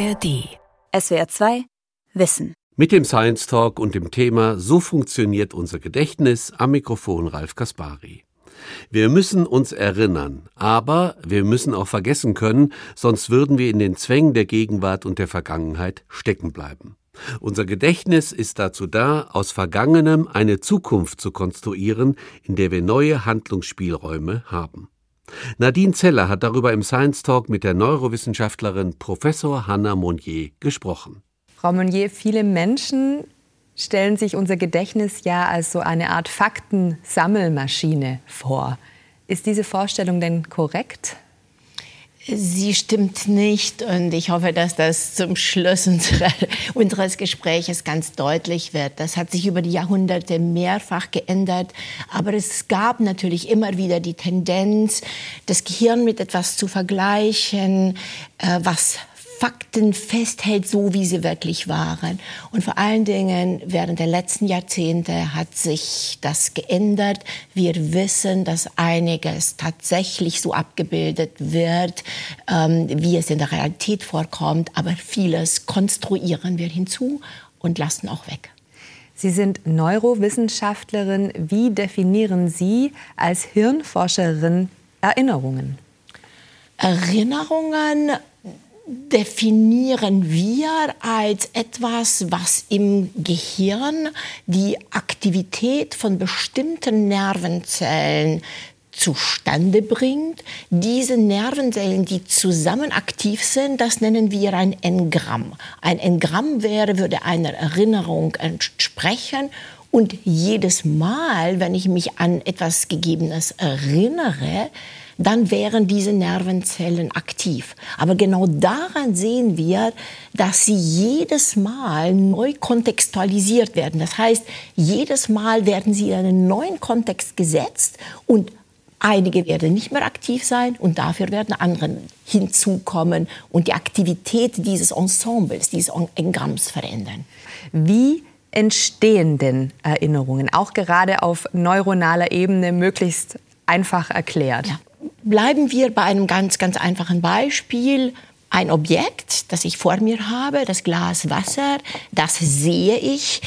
ARD. SWR 2 Wissen. Mit dem Science Talk und dem Thema So funktioniert unser Gedächtnis am Mikrofon Ralf Kaspari. Wir müssen uns erinnern, aber wir müssen auch vergessen können, sonst würden wir in den Zwängen der Gegenwart und der Vergangenheit stecken bleiben. Unser Gedächtnis ist dazu da, aus Vergangenem eine Zukunft zu konstruieren, in der wir neue Handlungsspielräume haben. Nadine Zeller hat darüber im Science Talk mit der Neurowissenschaftlerin Professor Hanna Monnier gesprochen. Frau Monnier, viele Menschen stellen sich unser Gedächtnis ja als so eine Art Faktensammelmaschine vor. Ist diese Vorstellung denn korrekt? Sie stimmt nicht und ich hoffe, dass das zum Schluss unseres Gespräches ganz deutlich wird. Das hat sich über die Jahrhunderte mehrfach geändert, aber es gab natürlich immer wieder die Tendenz, das Gehirn mit etwas zu vergleichen, äh, was Fakten festhält, so wie sie wirklich waren. Und vor allen Dingen während der letzten Jahrzehnte hat sich das geändert. Wir wissen, dass einiges tatsächlich so abgebildet wird, ähm, wie es in der Realität vorkommt, aber vieles konstruieren wir hinzu und lassen auch weg. Sie sind Neurowissenschaftlerin. Wie definieren Sie als Hirnforscherin Erinnerungen? Erinnerungen definieren wir als etwas, was im Gehirn die Aktivität von bestimmten Nervenzellen zustande bringt. Diese Nervenzellen, die zusammen aktiv sind, das nennen wir ein Engramm. Ein Engramm wäre, würde einer Erinnerung entsprechen und jedes Mal, wenn ich mich an etwas Gegebenes erinnere, dann wären diese Nervenzellen aktiv. Aber genau daran sehen wir, dass sie jedes Mal neu kontextualisiert werden. Das heißt, jedes Mal werden sie in einen neuen Kontext gesetzt und Einige werden nicht mehr aktiv sein und dafür werden andere hinzukommen und die Aktivität dieses Ensembles, dieses Engramms verändern. Wie entstehen denn Erinnerungen, auch gerade auf neuronaler Ebene möglichst einfach erklärt? Ja. Bleiben wir bei einem ganz, ganz einfachen Beispiel. Ein Objekt, das ich vor mir habe, das Glas Wasser, das sehe ich.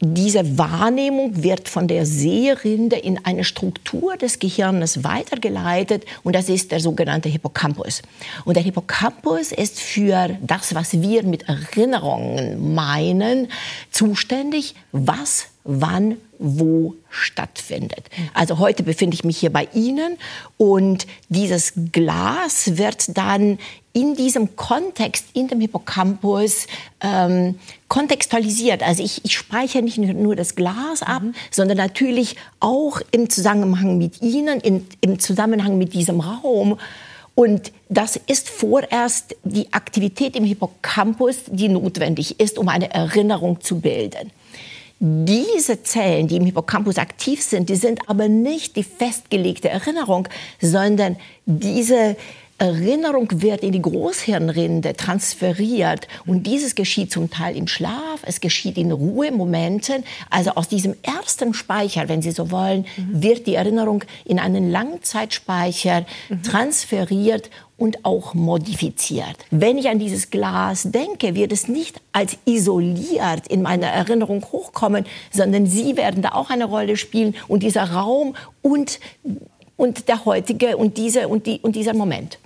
Diese Wahrnehmung wird von der Seherinde in eine Struktur des Gehirns weitergeleitet und das ist der sogenannte Hippocampus. Und der Hippocampus ist für das, was wir mit Erinnerungen meinen, zuständig, was wann, wo stattfindet. Also heute befinde ich mich hier bei Ihnen und dieses Glas wird dann in diesem Kontext, in dem Hippocampus ähm, kontextualisiert. Also ich, ich speichere nicht nur das Glas ab, mhm. sondern natürlich auch im Zusammenhang mit Ihnen, in, im Zusammenhang mit diesem Raum. Und das ist vorerst die Aktivität im Hippocampus, die notwendig ist, um eine Erinnerung zu bilden. Diese Zellen, die im Hippocampus aktiv sind, die sind aber nicht die festgelegte Erinnerung, sondern diese Erinnerung wird in die Großhirnrinde transferiert und dieses geschieht zum Teil im Schlaf, es geschieht in Ruhemomenten. Also aus diesem ersten Speicher, wenn Sie so wollen, mhm. wird die Erinnerung in einen Langzeitspeicher mhm. transferiert und auch modifiziert. Wenn ich an dieses Glas denke, wird es nicht als isoliert in meiner Erinnerung hochkommen, sondern Sie werden da auch eine Rolle spielen und dieser Raum und, und der heutige und, diese, und, die, und dieser Moment.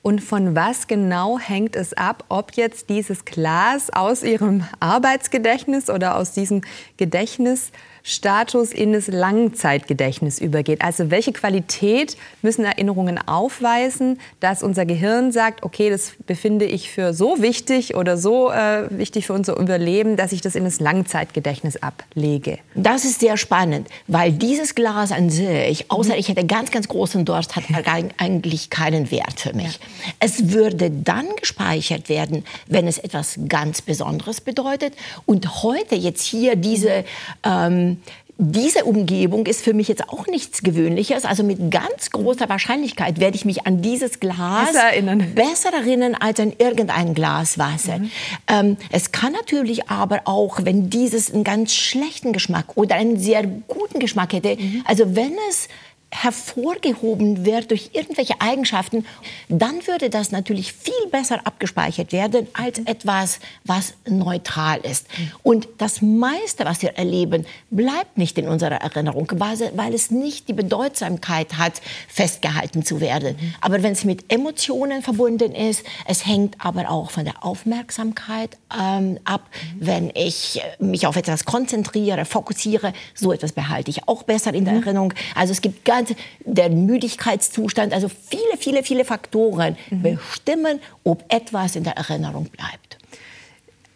Und von was genau hängt es ab, ob jetzt dieses Glas aus Ihrem Arbeitsgedächtnis oder aus diesem Gedächtnis Status in das Langzeitgedächtnis übergeht. Also welche Qualität müssen Erinnerungen aufweisen, dass unser Gehirn sagt, okay, das befinde ich für so wichtig oder so äh, wichtig für unser Überleben, dass ich das in das Langzeitgedächtnis ablege. Das ist sehr spannend, weil dieses Glas an sich, außer mhm. ich hätte ganz, ganz großen Durst, hat eigentlich keinen Wert für mich. Ja. Es würde dann gespeichert werden, wenn es etwas ganz Besonderes bedeutet. Und heute jetzt hier diese ähm, diese Umgebung ist für mich jetzt auch nichts Gewöhnliches. Also mit ganz großer Wahrscheinlichkeit werde ich mich an dieses Glas besser erinnern, besser erinnern als an irgendein Glas Wasser. Mhm. Ähm, es kann natürlich aber auch, wenn dieses einen ganz schlechten Geschmack oder einen sehr guten Geschmack hätte, mhm. also wenn es hervorgehoben wird durch irgendwelche Eigenschaften, dann würde das natürlich viel besser abgespeichert werden als etwas, was neutral ist. Und das meiste, was wir erleben, bleibt nicht in unserer Erinnerung, weil es nicht die Bedeutsamkeit hat, festgehalten zu werden. Aber wenn es mit Emotionen verbunden ist, es hängt aber auch von der Aufmerksamkeit ähm, ab. Wenn ich mich auf etwas konzentriere, fokussiere, so etwas behalte ich auch besser in der mhm. Erinnerung. Also es gibt ganz der Müdigkeitszustand, also viele, viele, viele Faktoren mhm. bestimmen, ob etwas in der Erinnerung bleibt.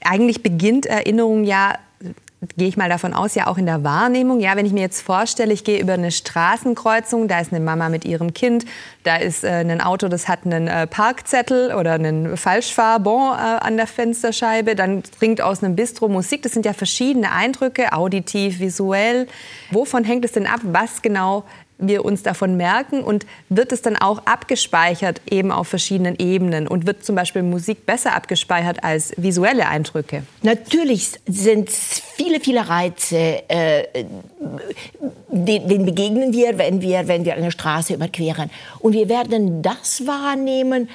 Eigentlich beginnt Erinnerung ja gehe ich mal davon aus, ja auch in der Wahrnehmung. Ja, wenn ich mir jetzt vorstelle, ich gehe über eine Straßenkreuzung, da ist eine Mama mit ihrem Kind, da ist äh, ein Auto, das hat einen äh, Parkzettel oder einen Falschfahrbon äh, an der Fensterscheibe, dann dringt aus einem Bistro Musik. Das sind ja verschiedene Eindrücke, auditiv, visuell. Wovon hängt es denn ab, was genau wir uns davon merken und wird es dann auch abgespeichert eben auf verschiedenen Ebenen und wird zum Beispiel Musik besser abgespeichert als visuelle Eindrücke? Natürlich sind viele, viele Reize, äh, denen begegnen wir, wenn wir, wenn wir eine Straße überqueren. Und wir werden das wahrnehmen,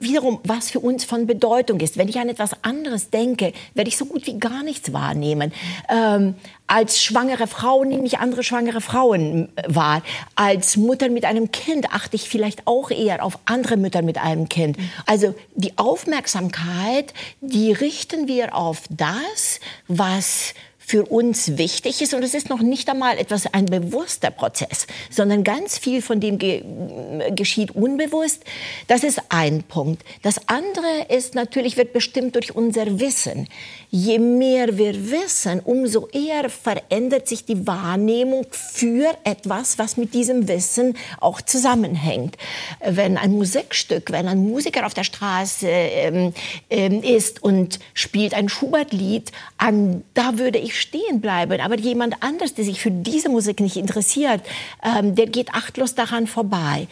wiederum, was für uns von Bedeutung ist. Wenn ich an etwas anderes denke, werde ich so gut wie gar nichts wahrnehmen. Ähm, als schwangere Frau nehme ich andere schwangere Frauen äh, wahr. Als Mutter mit einem Kind achte ich vielleicht auch eher auf andere Mütter mit einem Kind. Also die Aufmerksamkeit, die richten wir auf das, was für uns wichtig ist. Und es ist noch nicht einmal etwas ein bewusster Prozess, sondern ganz viel von dem ge geschieht unbewusst. Das ist ein Punkt. Das andere ist natürlich, wird bestimmt durch unser Wissen. Je mehr wir wissen, umso eher verändert sich die Wahrnehmung für etwas, was mit diesem Wissen auch zusammenhängt. Wenn ein Musikstück, wenn ein Musiker auf der Straße ähm, ähm, ist und spielt ein Schubert-Lied, da würde ich stehen bleiben. Aber jemand anders, der sich für diese Musik nicht interessiert, ähm, der geht achtlos daran vorbei.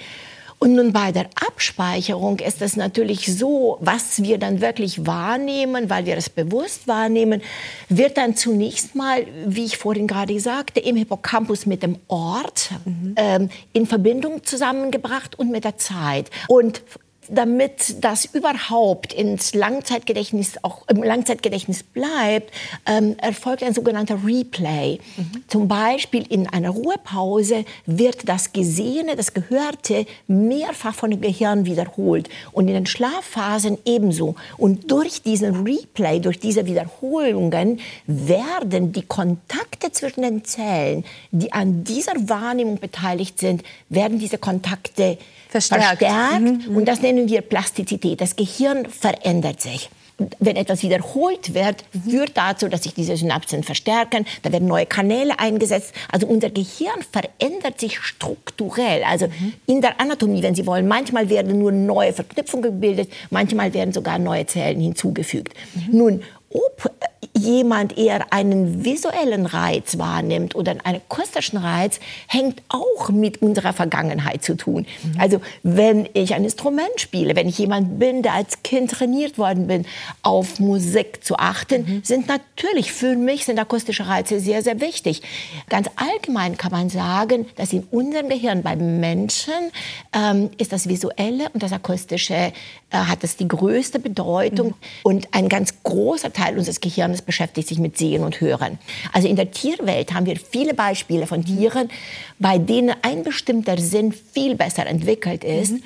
Und nun bei der Abspeicherung ist es natürlich so, was wir dann wirklich wahrnehmen, weil wir es bewusst wahrnehmen, wird dann zunächst mal, wie ich vorhin gerade sagte, im Hippocampus mit dem Ort mhm. ähm, in Verbindung zusammengebracht und mit der Zeit. Und damit das überhaupt ins Langzeitgedächtnis auch im Langzeitgedächtnis bleibt, ähm, erfolgt ein sogenannter Replay. Mhm. Zum Beispiel in einer Ruhepause wird das Gesehene, das Gehörte mehrfach von dem Gehirn wiederholt und in den Schlafphasen ebenso. Und durch diesen Replay, durch diese Wiederholungen werden die Kontakte zwischen den Zellen, die an dieser Wahrnehmung beteiligt sind, werden diese Kontakte verstärkt. verstärkt. Mhm. Und das nennen wir Plastizität. Das Gehirn verändert sich. wenn etwas wiederholt wird, führt dazu, dass sich diese Synapsen verstärken, da werden neue Kanäle eingesetzt. Also unser Gehirn verändert sich strukturell, also mhm. in der Anatomie, wenn Sie wollen. Manchmal werden nur neue Verknüpfungen gebildet, manchmal werden sogar neue Zellen hinzugefügt. Mhm. Nun, ob jemand eher einen visuellen Reiz wahrnimmt oder einen akustischen Reiz, hängt auch mit unserer Vergangenheit zu tun. Mhm. Also wenn ich ein Instrument spiele, wenn ich jemand bin, der als Kind trainiert worden bin, auf Musik zu achten, mhm. sind natürlich für mich sind akustische Reize sehr, sehr wichtig. Ganz allgemein kann man sagen, dass in unserem Gehirn beim Menschen ähm, ist das Visuelle und das Akustische äh, hat das die größte Bedeutung mhm. und ein ganz großer Teil unseres Gehirns beschäftigt sich mit Sehen und Hören. Also in der Tierwelt haben wir viele Beispiele von Tieren, bei denen ein bestimmter Sinn viel besser entwickelt ist. Mhm.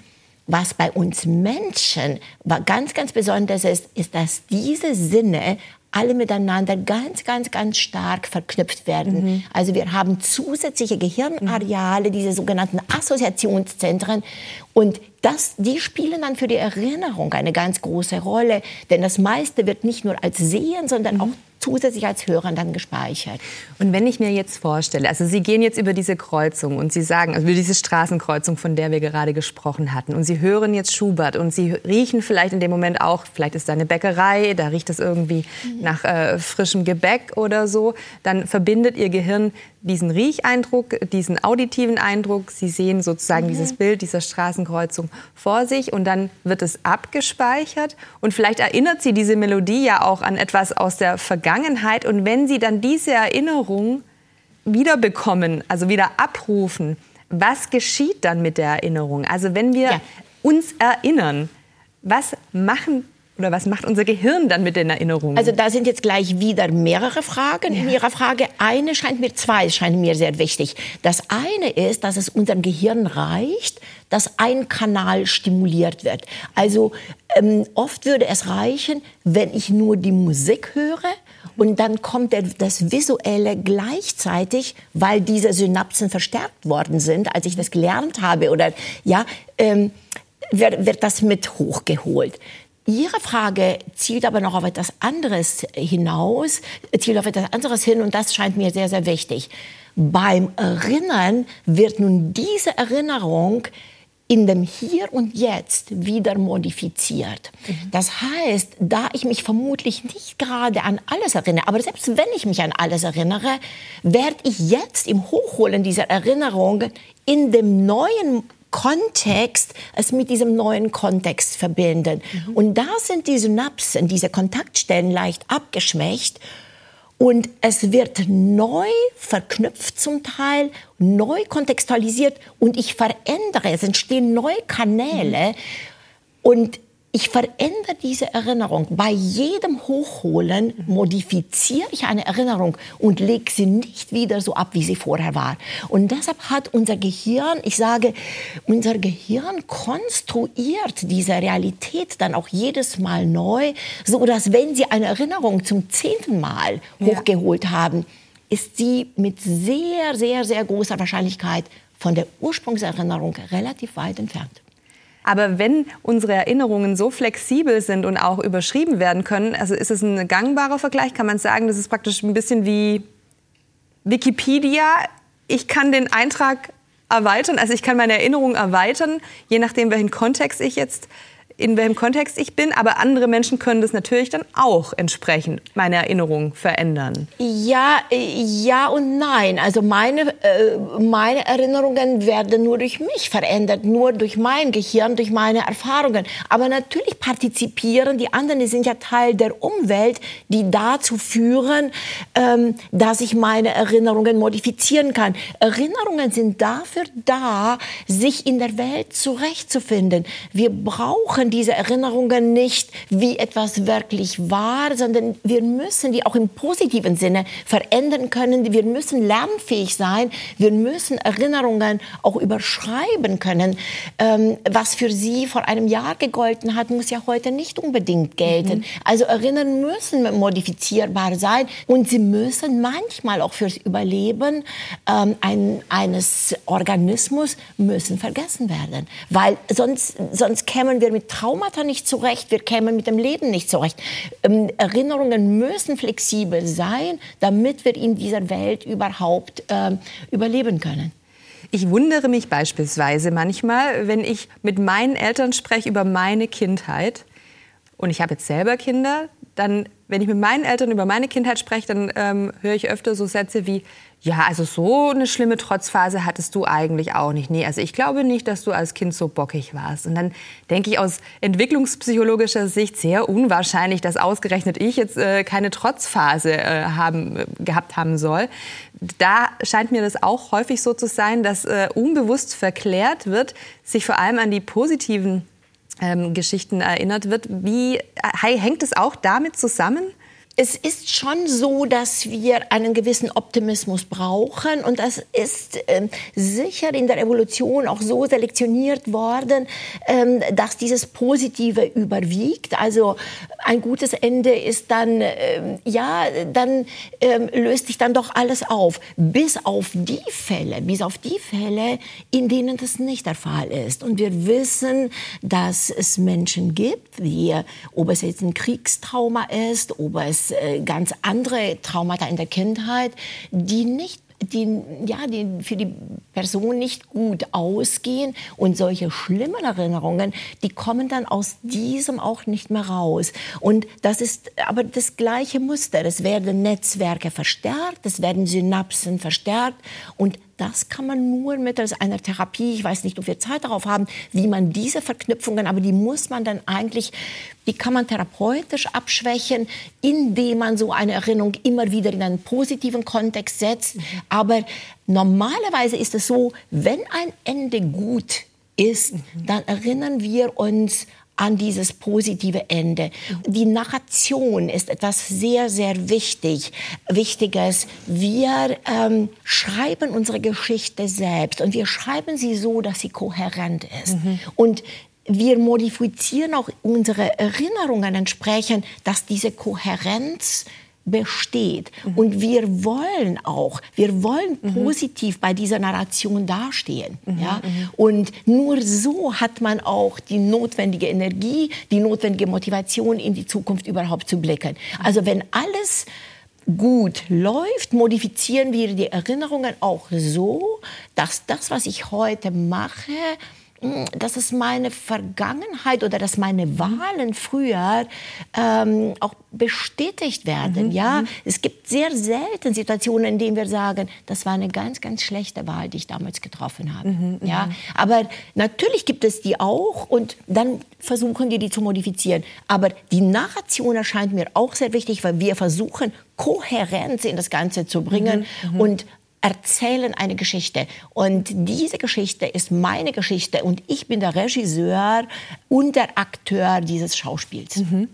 Was bei uns Menschen ganz, ganz besonders ist, ist, dass diese Sinne alle miteinander ganz, ganz, ganz stark verknüpft werden. Mhm. Also wir haben zusätzliche Gehirnareale, diese sogenannten Assoziationszentren. Und das, die spielen dann für die Erinnerung eine ganz große Rolle. Denn das meiste wird nicht nur als Sehen, sondern mhm. auch zusätzlich als Hörern dann gespeichert. Und wenn ich mir jetzt vorstelle, also Sie gehen jetzt über diese Kreuzung und Sie sagen, also über diese Straßenkreuzung, von der wir gerade gesprochen hatten, und Sie hören jetzt Schubert und Sie riechen vielleicht in dem Moment auch, vielleicht ist da eine Bäckerei, da riecht es irgendwie mhm. nach äh, frischem Gebäck oder so, dann verbindet Ihr Gehirn diesen Riecheindruck, diesen auditiven Eindruck. Sie sehen sozusagen mhm. dieses Bild dieser Straßenkreuzung vor sich und dann wird es abgespeichert und vielleicht erinnert Sie diese Melodie ja auch an etwas aus der Vergangenheit und wenn Sie dann diese Erinnerung wiederbekommen, also wieder abrufen, Was geschieht dann mit der Erinnerung? Also wenn wir ja. uns erinnern, was machen oder was macht unser Gehirn dann mit den Erinnerungen? Also da sind jetzt gleich wieder mehrere Fragen ja. in Ihrer Frage. Eine scheint mir, zwei scheinen mir sehr wichtig. Das eine ist, dass es unserem Gehirn reicht, dass ein Kanal stimuliert wird. Also ähm, oft würde es reichen, wenn ich nur die Musik höre und dann kommt das Visuelle gleichzeitig, weil diese Synapsen verstärkt worden sind, als ich das gelernt habe oder ja, ähm, wird, wird das mit hochgeholt. Ihre Frage zielt aber noch auf etwas anderes hinaus, zielt auf etwas anderes hin und das scheint mir sehr, sehr wichtig. Beim Erinnern wird nun diese Erinnerung in dem Hier und Jetzt wieder modifiziert. Mhm. Das heißt, da ich mich vermutlich nicht gerade an alles erinnere, aber selbst wenn ich mich an alles erinnere, werde ich jetzt im Hochholen dieser Erinnerung in dem neuen Kontext es mit diesem neuen Kontext verbinden. Mhm. Und da sind die Synapsen, diese Kontaktstellen leicht abgeschwächt. Und es wird neu verknüpft zum Teil, neu kontextualisiert und ich verändere, es entstehen neue Kanäle. Mhm. Und ich verändere diese Erinnerung. Bei jedem Hochholen modifiziere ich eine Erinnerung und lege sie nicht wieder so ab, wie sie vorher war. Und deshalb hat unser Gehirn, ich sage, unser Gehirn konstruiert diese Realität dann auch jedes Mal neu, so dass wenn Sie eine Erinnerung zum zehnten Mal hochgeholt ja. haben, ist sie mit sehr, sehr, sehr großer Wahrscheinlichkeit von der Ursprungserinnerung relativ weit entfernt. Aber wenn unsere Erinnerungen so flexibel sind und auch überschrieben werden können, also ist es ein gangbarer Vergleich, kann man sagen, das ist praktisch ein bisschen wie Wikipedia. Ich kann den Eintrag erweitern, also ich kann meine Erinnerung erweitern, je nachdem, welchen Kontext ich jetzt in welchem Kontext ich bin, aber andere Menschen können das natürlich dann auch entsprechend meine Erinnerung verändern. Ja, äh, ja und nein. Also meine, äh, meine Erinnerungen werden nur durch mich verändert, nur durch mein Gehirn, durch meine Erfahrungen. Aber natürlich partizipieren die anderen, die sind ja Teil der Umwelt, die dazu führen, ähm, dass ich meine Erinnerungen modifizieren kann. Erinnerungen sind dafür da, sich in der Welt zurechtzufinden. Wir brauchen machen diese Erinnerungen nicht wie etwas wirklich war, sondern wir müssen die auch im positiven Sinne verändern können. Wir müssen lernfähig sein. Wir müssen Erinnerungen auch überschreiben können. Ähm, was für Sie vor einem Jahr gegolten hat, muss ja heute nicht unbedingt gelten. Mhm. Also Erinnern müssen modifizierbar sein und sie müssen manchmal auch fürs Überleben ähm, ein, eines Organismus müssen vergessen werden, weil sonst sonst kämen wir mit Traumata nicht zurecht, wir kämen mit dem Leben nicht zurecht. Ähm, Erinnerungen müssen flexibel sein, damit wir in dieser Welt überhaupt ähm, überleben können. Ich wundere mich beispielsweise manchmal, wenn ich mit meinen Eltern spreche über meine Kindheit und ich habe jetzt selber Kinder, dann, wenn ich mit meinen Eltern über meine Kindheit spreche, dann ähm, höre ich öfter so Sätze wie, ja, also so eine schlimme Trotzphase hattest du eigentlich auch nicht. Nee, also ich glaube nicht, dass du als Kind so bockig warst. Und dann denke ich aus entwicklungspsychologischer Sicht sehr unwahrscheinlich, dass ausgerechnet ich jetzt äh, keine Trotzphase äh, haben, gehabt haben soll. Da scheint mir das auch häufig so zu sein, dass äh, unbewusst verklärt wird, sich vor allem an die positiven ähm, Geschichten erinnert wird. Wie äh, hängt es auch damit zusammen? Es ist schon so, dass wir einen gewissen Optimismus brauchen und das ist ähm, sicher in der Evolution auch so selektioniert worden, ähm, dass dieses Positive überwiegt. Also ein gutes Ende ist dann, ähm, ja, dann ähm, löst sich dann doch alles auf, bis auf die Fälle, bis auf die Fälle, in denen das nicht der Fall ist. Und wir wissen, dass es Menschen gibt, wie, ob es jetzt ein Kriegstrauma ist, ob es äh, ganz andere Traumata in der Kindheit, die nicht die, ja, die für die Person nicht gut ausgehen. Und solche schlimmen Erinnerungen, die kommen dann aus diesem auch nicht mehr raus. Und das ist aber das gleiche Muster. Es werden Netzwerke verstärkt, es werden Synapsen verstärkt und das kann man nur mittels einer Therapie, ich weiß nicht, ob wir Zeit darauf haben, wie man diese Verknüpfungen, aber die muss man dann eigentlich, die kann man therapeutisch abschwächen, indem man so eine Erinnerung immer wieder in einen positiven Kontext setzt. Aber normalerweise ist es so, wenn ein Ende gut ist, mhm. dann erinnern wir uns an dieses positive Ende. Die Narration ist etwas sehr, sehr wichtig, Wichtiges. Wir ähm, schreiben unsere Geschichte selbst und wir schreiben sie so, dass sie kohärent ist. Mhm. Und wir modifizieren auch unsere Erinnerungen entsprechend, dass diese Kohärenz besteht. Mhm. Und wir wollen auch, wir wollen mhm. positiv bei dieser Narration dastehen. Mhm. Ja? Mhm. Und nur so hat man auch die notwendige Energie, die notwendige Motivation, in die Zukunft überhaupt zu blicken. Also wenn alles gut läuft, modifizieren wir die Erinnerungen auch so, dass das, was ich heute mache, dass es meine Vergangenheit oder dass meine Wahlen früher ähm, auch bestätigt werden. Mhm. Ja, mhm. es gibt sehr selten Situationen, in denen wir sagen, das war eine ganz, ganz schlechte Wahl, die ich damals getroffen habe. Mhm. Ja, mhm. aber natürlich gibt es die auch und dann versuchen wir die zu modifizieren. Aber die Narration erscheint mir auch sehr wichtig, weil wir versuchen Kohärenz in das Ganze zu bringen mhm. Mhm. und erzählen eine Geschichte. Und diese Geschichte ist meine Geschichte und ich bin der Regisseur und der Akteur dieses Schauspiels. Mhm.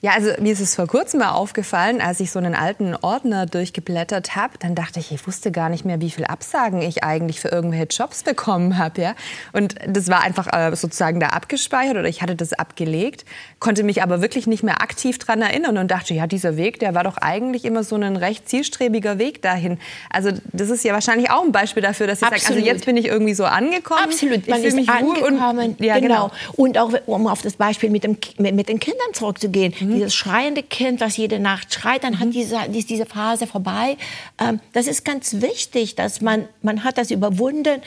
Ja, also mir ist es vor kurzem mal aufgefallen, als ich so einen alten Ordner durchgeblättert habe, dann dachte ich, ich wusste gar nicht mehr, wie viel Absagen ich eigentlich für irgendwelche Jobs bekommen habe, ja. Und das war einfach äh, sozusagen da abgespeichert oder ich hatte das abgelegt, konnte mich aber wirklich nicht mehr aktiv dran erinnern und dachte, ja, dieser Weg, der war doch eigentlich immer so ein recht zielstrebiger Weg dahin. Also das ist ja wahrscheinlich auch ein Beispiel dafür, dass ich sage, also jetzt bin ich irgendwie so angekommen. Absolut, man ich ist mich angekommen. Und, ja, genau. genau. Und auch um auf das Beispiel mit, dem, mit, mit den Kindern zurückzugehen. Mhm. Dieses schreiende Kind, was jede Nacht schreit, dann mhm. hat diese, ist diese Phase vorbei. Ähm, das ist ganz wichtig, dass man, man hat das überwunden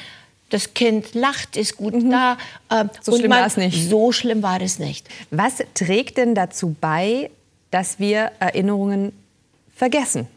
das Kind lacht, ist gut mhm. da. Äh, so schlimm war es nicht. So schlimm war es nicht. Was trägt denn dazu bei, dass wir Erinnerungen vergessen?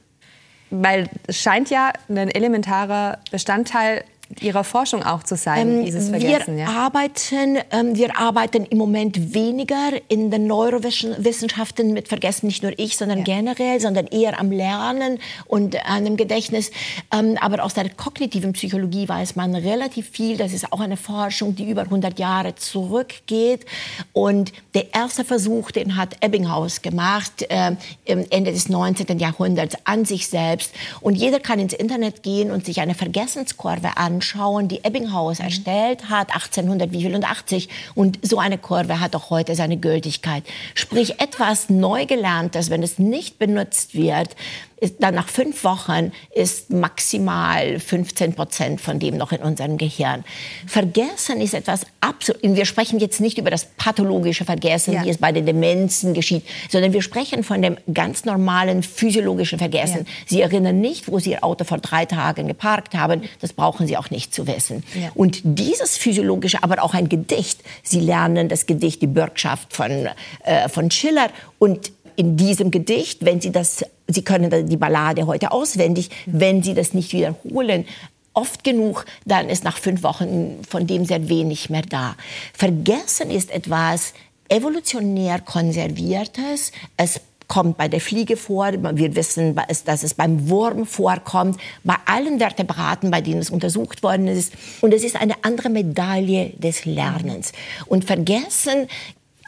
Weil es scheint ja ein elementarer Bestandteil Ihrer Forschung auch zu sein, ähm, dieses Vergessen? Wir, ja? arbeiten, ähm, wir arbeiten im Moment weniger in den Neurowissenschaften mit Vergessen, nicht nur ich, sondern ja. generell, sondern eher am Lernen und an dem Gedächtnis. Ähm, aber aus der kognitiven Psychologie weiß man relativ viel. Das ist auch eine Forschung, die über 100 Jahre zurückgeht. Und der erste Versuch, den hat Ebbinghaus gemacht, äh, Ende des 19. Jahrhunderts, an sich selbst. Und jeder kann ins Internet gehen und sich eine Vergessenskurve anschauen anschauen, die Ebbinghaus mhm. erstellt hat, 1880. Und so eine Kurve hat auch heute seine Gültigkeit. Sprich, etwas Neugelerntes, wenn es nicht benutzt wird, ist dann nach fünf Wochen ist maximal 15 Prozent von dem noch in unserem Gehirn. Vergessen ist etwas absolut, wir sprechen jetzt nicht über das pathologische Vergessen, ja. wie es bei den Demenzen geschieht, sondern wir sprechen von dem ganz normalen physiologischen Vergessen. Ja. Sie erinnern nicht, wo Sie Ihr Auto vor drei Tagen geparkt haben, das brauchen Sie auch nicht zu wissen. Ja. Und dieses physiologische, aber auch ein Gedicht, Sie lernen das Gedicht Die Bürgschaft von, äh, von Schiller und in diesem Gedicht, wenn Sie das, Sie können die Ballade heute auswendig, wenn Sie das nicht wiederholen, oft genug, dann ist nach fünf Wochen von dem sehr wenig mehr da. Vergessen ist etwas evolutionär konserviertes. Es kommt bei der Fliege vor. Wir wissen, dass es beim Wurm vorkommt, bei allen Vertebraten, bei denen es untersucht worden ist. Und es ist eine andere Medaille des Lernens. Und vergessen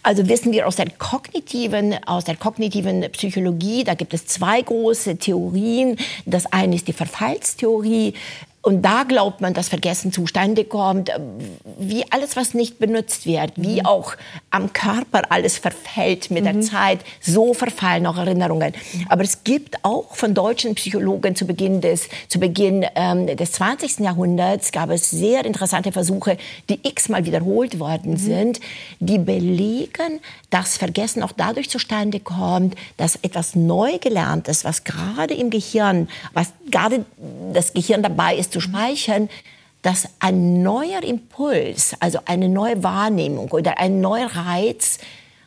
also wissen wir aus der kognitiven, aus der kognitiven Psychologie, da gibt es zwei große Theorien. Das eine ist die Verfallstheorie. Und da glaubt man, dass Vergessen zustande kommt, wie alles, was nicht benutzt wird, wie mhm. auch am Körper alles verfällt mit mhm. der Zeit, so verfallen auch Erinnerungen. Aber es gibt auch von deutschen Psychologen zu Beginn des, zu Beginn, ähm, des 20. Jahrhunderts, gab es sehr interessante Versuche, die x-mal wiederholt worden mhm. sind, die belegen, dass Vergessen auch dadurch zustande kommt, dass etwas neu gelerntes, was gerade im Gehirn, was gerade das Gehirn dabei ist, zu speichern, dass ein neuer Impuls, also eine neue Wahrnehmung oder ein neuer Reiz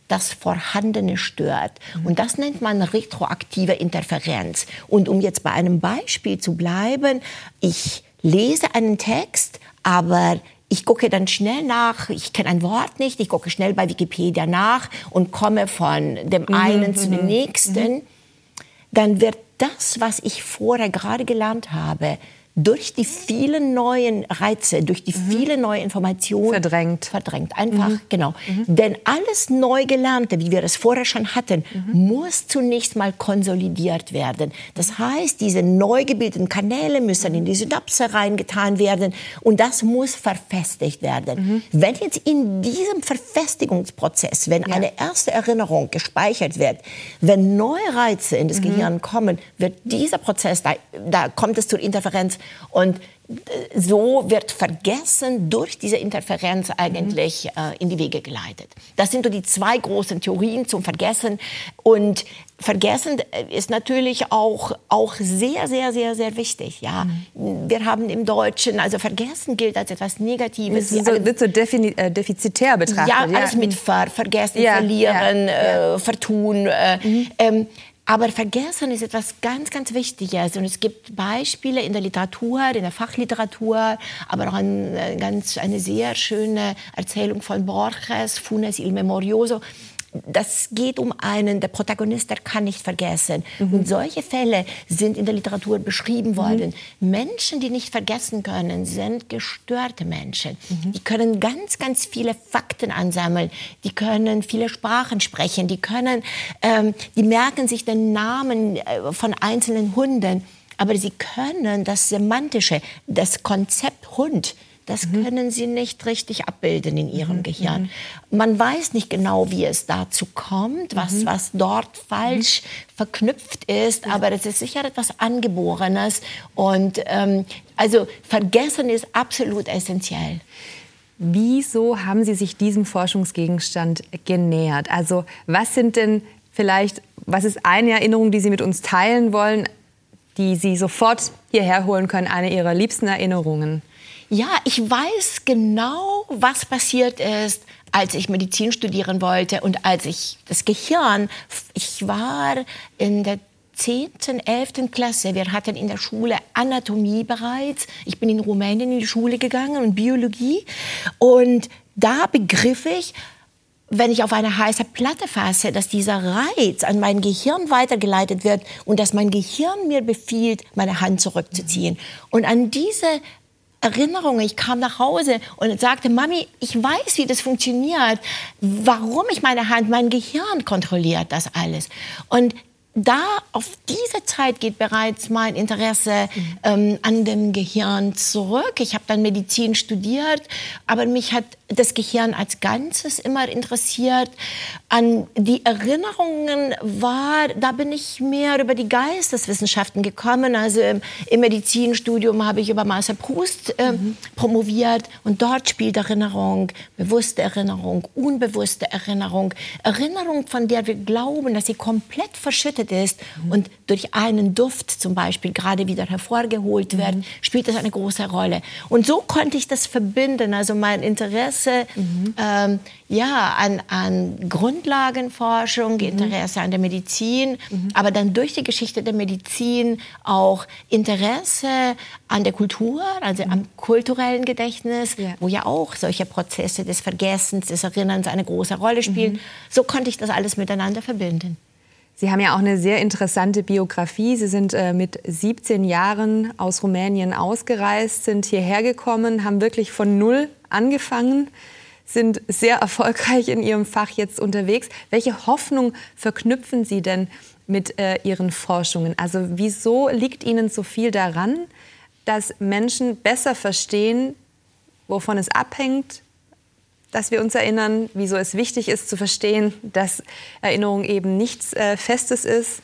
das Vorhandene stört. Mhm. Und das nennt man retroaktive Interferenz. Und um jetzt bei einem Beispiel zu bleiben, ich lese einen Text, aber ich gucke dann schnell nach, ich kenne ein Wort nicht, ich gucke schnell bei Wikipedia nach und komme von dem mhm, einen zu dem mhm, nächsten, mhm. dann wird das, was ich vorher gerade gelernt habe, durch die vielen neuen Reize, durch die mhm. vielen neuen Informationen verdrängt. Verdrängt, einfach, mhm. genau. Mhm. Denn alles Neugelernte, wie wir es vorher schon hatten, mhm. muss zunächst mal konsolidiert werden. Das heißt, diese neu gebildeten Kanäle müssen in die Synapse reingetan werden und das muss verfestigt werden. Mhm. Wenn jetzt in diesem Verfestigungsprozess, wenn ja. eine erste Erinnerung gespeichert wird, wenn neue Reize in das mhm. Gehirn kommen, wird dieser Prozess, da, da kommt es zur Interferenz und äh, so wird Vergessen durch diese Interferenz eigentlich mhm. äh, in die Wege geleitet. Das sind so die zwei großen Theorien zum Vergessen. Und Vergessen äh, ist natürlich auch, auch sehr, sehr, sehr, sehr wichtig. Ja. Mhm. Wir haben im Deutschen, also Vergessen gilt als etwas Negatives. So, wird so äh, defizitär betrachtet. Ja, alles ja. mit Ver, Vergessen, ja, Verlieren, ja, äh, Vertun. Mhm. ähm, aber Vergessen ist etwas ganz, ganz Wichtiges. Und es gibt Beispiele in der Literatur, in der Fachliteratur, aber auch eine, ganz, eine sehr schöne Erzählung von Borges, Funes il Memorioso das geht um einen, der Protagonist, der kann nicht vergessen. Mhm. Und solche Fälle sind in der Literatur beschrieben worden. Mhm. Menschen, die nicht vergessen können, sind gestörte Menschen. Mhm. Die können ganz, ganz viele Fakten ansammeln. Die können viele Sprachen sprechen. Die können, ähm, die merken sich den Namen äh, von einzelnen Hunden. Aber sie können das Semantische, das Konzept Hund, das mhm. können sie nicht richtig abbilden in ihrem mhm. Gehirn. Mhm. Man weiß nicht genau, wie es dazu kommt, was, mhm. was dort falsch mhm. verknüpft ist, aber es ist sicher etwas Angeborenes. Und ähm, also Vergessen ist absolut essentiell. Wieso haben Sie sich diesem Forschungsgegenstand genähert? Also was sind denn vielleicht, was ist eine Erinnerung, die Sie mit uns teilen wollen, die Sie sofort hierher holen können, eine Ihrer liebsten Erinnerungen? Ja, ich weiß genau, was passiert ist, als ich Medizin studieren wollte und als ich das Gehirn, ich war in der 10., 11. Klasse. Wir hatten in der Schule Anatomie bereits. Ich bin in Rumänien in die Schule gegangen und Biologie. Und da begriff ich, wenn ich auf eine heiße Platte fasse, dass dieser Reiz an mein Gehirn weitergeleitet wird und dass mein Gehirn mir befiehlt, meine Hand zurückzuziehen. Und an diese Erinnerung. Ich kam nach Hause und sagte, Mami, ich weiß, wie das funktioniert. Warum ich meine Hand, mein Gehirn kontrolliert das alles. Und da auf diese Zeit geht bereits mein Interesse ähm, an dem Gehirn zurück. Ich habe dann Medizin studiert, aber mich hat das Gehirn als Ganzes immer interessiert. An die Erinnerungen war, da bin ich mehr über die Geisteswissenschaften gekommen. Also im, im Medizinstudium habe ich über Marcel Proust äh, mhm. promoviert und dort spielt Erinnerung, bewusste Erinnerung, unbewusste Erinnerung, Erinnerung, von der wir glauben, dass sie komplett verschüttet ist mhm. und durch einen Duft zum Beispiel gerade wieder hervorgeholt wird, mhm. spielt das eine große Rolle. Und so konnte ich das verbinden. Also mein Interesse mhm. ähm, ja, an, an Grundlagenforschung. Interesse an der Medizin, aber dann durch die Geschichte der Medizin auch Interesse an der Kultur, also am kulturellen Gedächtnis, ja. wo ja auch solche Prozesse des Vergessens, des Erinnerns eine große Rolle spielen. So konnte ich das alles miteinander verbinden. Sie haben ja auch eine sehr interessante Biografie. Sie sind äh, mit 17 Jahren aus Rumänien ausgereist, sind hierher gekommen, haben wirklich von Null angefangen, sind sehr erfolgreich in Ihrem Fach jetzt unterwegs. Welche Hoffnung verknüpfen Sie denn mit äh, Ihren Forschungen? Also wieso liegt Ihnen so viel daran, dass Menschen besser verstehen, wovon es abhängt, dass wir uns erinnern, wieso es wichtig ist zu verstehen, dass Erinnerung eben nichts äh, Festes ist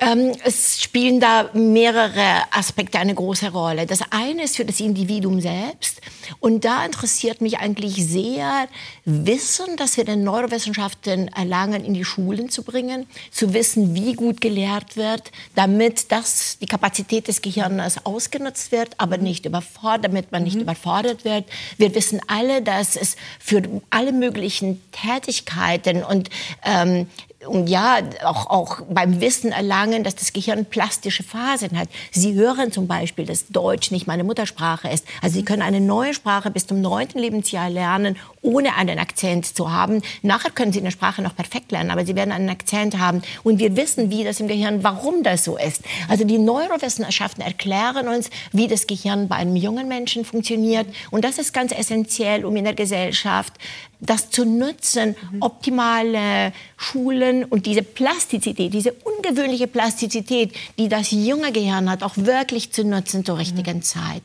ähm, es spielen da mehrere Aspekte eine große Rolle. Das eine ist für das Individuum selbst. Und da interessiert mich eigentlich sehr, Wissen, das wir in Neurowissenschaften erlangen, in die Schulen zu bringen, zu wissen, wie gut gelehrt wird, damit das, die Kapazität des Gehirns ausgenutzt wird, aber nicht überfordert, damit man nicht mhm. überfordert wird. Wir wissen alle, dass es für alle möglichen Tätigkeiten und ähm, und ja, auch, auch beim Wissen erlangen, dass das Gehirn plastische Phasen hat. Sie hören zum Beispiel, dass Deutsch nicht meine Muttersprache ist. Also Sie können eine neue Sprache bis zum neunten Lebensjahr lernen, ohne einen Akzent zu haben. Nachher können Sie eine Sprache noch perfekt lernen, aber Sie werden einen Akzent haben. Und wir wissen, wie das im Gehirn, warum das so ist. Also die Neurowissenschaften erklären uns, wie das Gehirn bei einem jungen Menschen funktioniert. Und das ist ganz essentiell, um in der Gesellschaft das zu nutzen, optimale Schulen und diese Plastizität, diese ungewöhnliche Plastizität, die das junge Gehirn hat, auch wirklich zu nutzen zur richtigen mhm. Zeit.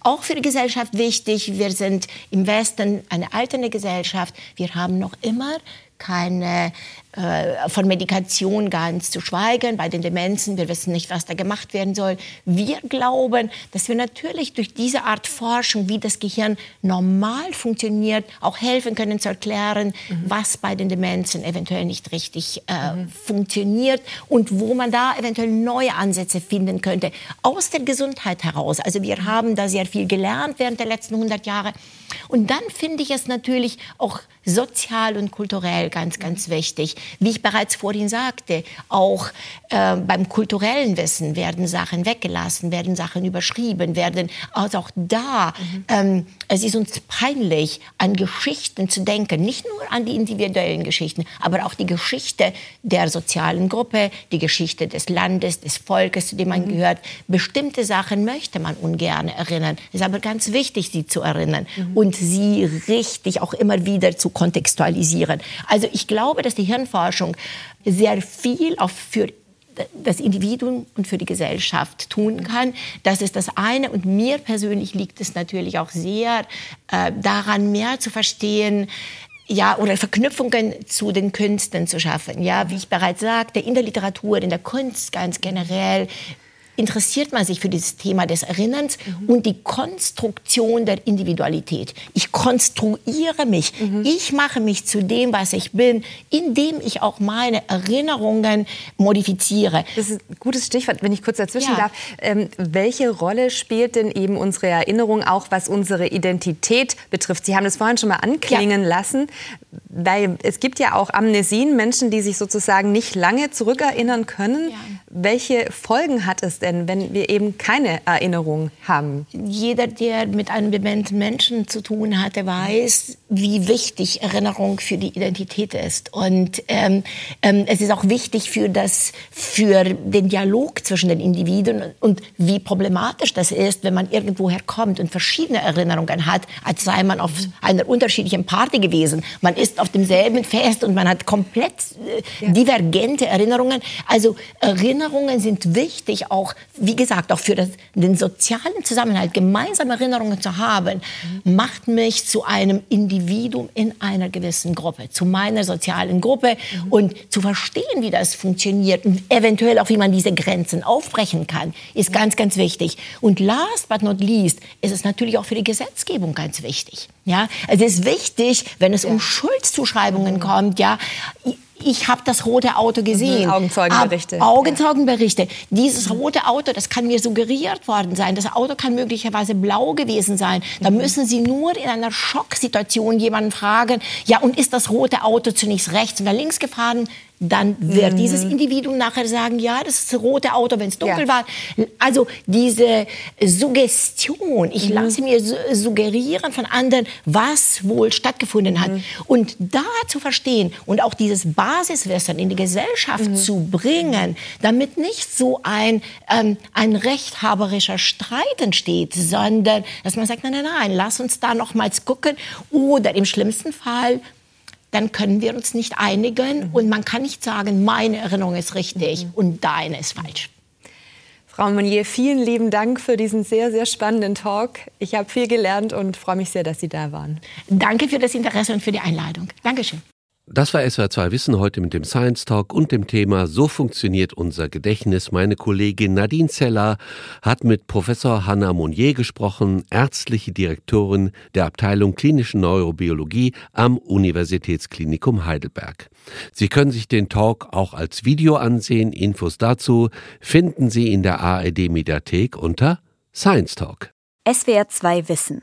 Auch für die Gesellschaft wichtig, wir sind im Westen eine alternde Gesellschaft, wir haben noch immer keine äh, von Medikation ganz zu schweigen bei den Demenzen. Wir wissen nicht, was da gemacht werden soll. Wir glauben, dass wir natürlich durch diese Art Forschung, wie das Gehirn normal funktioniert, auch helfen können zu erklären, mhm. was bei den Demenzen eventuell nicht richtig äh, mhm. funktioniert und wo man da eventuell neue Ansätze finden könnte aus der Gesundheit heraus. Also wir haben da sehr viel gelernt während der letzten 100 Jahre. Und dann finde ich es natürlich auch sozial und kulturell ganz, ganz mhm. wichtig, wie ich bereits vorhin sagte, auch äh, beim kulturellen Wissen werden Sachen weggelassen, werden Sachen überschrieben, werden also auch da, mhm. ähm, es ist uns peinlich, an Geschichten zu denken, nicht nur an die individuellen Geschichten, aber auch die Geschichte der sozialen Gruppe, die Geschichte des Landes, des Volkes, zu dem man mhm. gehört. Bestimmte Sachen möchte man ungern erinnern. Es ist aber ganz wichtig, sie zu erinnern mhm. und sie richtig auch immer wieder zu kontextualisieren. Also ich glaube, dass die Hirnforschung sehr viel auch für das Individuum und für die Gesellschaft tun kann. Das ist das eine. Und mir persönlich liegt es natürlich auch sehr äh, daran, mehr zu verstehen, ja, oder Verknüpfungen zu den Künsten zu schaffen. Ja, wie ich bereits sagte, in der Literatur, in der Kunst ganz generell, interessiert man sich für dieses Thema des Erinnerns mhm. und die Konstruktion der Individualität. Ich konstruiere mich, mhm. ich mache mich zu dem, was ich bin, indem ich auch meine Erinnerungen modifiziere. Das ist ein gutes Stichwort, wenn ich kurz dazwischen ja. darf. Ähm, welche Rolle spielt denn eben unsere Erinnerung auch, was unsere Identität betrifft? Sie haben das vorhin schon mal anklingen ja. lassen, weil es gibt ja auch Amnesien, Menschen, die sich sozusagen nicht lange zurückerinnern können. Ja. Welche Folgen hat es denn, wenn wir eben keine Erinnerung haben? Jeder, der mit einem dementen Menschen zu tun hatte, weiß, wie wichtig Erinnerung für die Identität ist. Und ähm, ähm, es ist auch wichtig für, das, für den Dialog zwischen den Individuen und wie problematisch das ist, wenn man irgendwoher kommt und verschiedene Erinnerungen hat, als sei man auf einer unterschiedlichen Party gewesen. Man ist auf demselben Fest und man hat komplett äh, divergente Erinnerungen. Also Erinnerungen sind wichtig, auch wie gesagt, auch für das, den sozialen Zusammenhalt, gemeinsame Erinnerungen zu haben, mhm. macht mich zu einem Individuum in einer gewissen Gruppe, zu meiner sozialen Gruppe mhm. und zu verstehen, wie das funktioniert und eventuell auch, wie man diese Grenzen aufbrechen kann, ist mhm. ganz, ganz wichtig. Und last but not least ist es natürlich auch für die Gesetzgebung ganz wichtig. Ja, also es ist wichtig, wenn es ja. um Schuldzuschreibungen mhm. kommt, ja, ich habe das rote Auto gesehen. Mhm, Augenzeugenberichte. Aber Augenzeugenberichte. Dieses rote Auto, das kann mir suggeriert worden sein. Das Auto kann möglicherweise blau gewesen sein. Da mhm. müssen Sie nur in einer Schocksituation jemanden fragen, ja, und ist das rote Auto zunächst rechts oder links gefahren? Dann wird mhm. dieses Individuum nachher sagen, ja, das ist das rote Auto, wenn es dunkel ja. war. Also diese Suggestion, ich mhm. lasse mir suggerieren von anderen, was wohl stattgefunden hat. Mhm. Und da zu verstehen und auch dieses Basiswissen in die Gesellschaft mhm. zu bringen, damit nicht so ein, ähm, ein rechthaberischer Streit entsteht, sondern dass man sagt, nein, nein, nein, lass uns da nochmals gucken. Oder im schlimmsten Fall dann können wir uns nicht einigen mhm. und man kann nicht sagen, meine Erinnerung ist richtig mhm. und deine ist falsch. Frau Monnier, vielen lieben Dank für diesen sehr, sehr spannenden Talk. Ich habe viel gelernt und freue mich sehr, dass Sie da waren. Danke für das Interesse und für die Einladung. Dankeschön. Das war SWR2 Wissen heute mit dem Science Talk und dem Thema So funktioniert unser Gedächtnis. Meine Kollegin Nadine Zeller hat mit Professor Hanna Monnier gesprochen, ärztliche Direktorin der Abteilung Klinische Neurobiologie am Universitätsklinikum Heidelberg. Sie können sich den Talk auch als Video ansehen. Infos dazu finden Sie in der ARD Mediathek unter Science Talk. SWR2 Wissen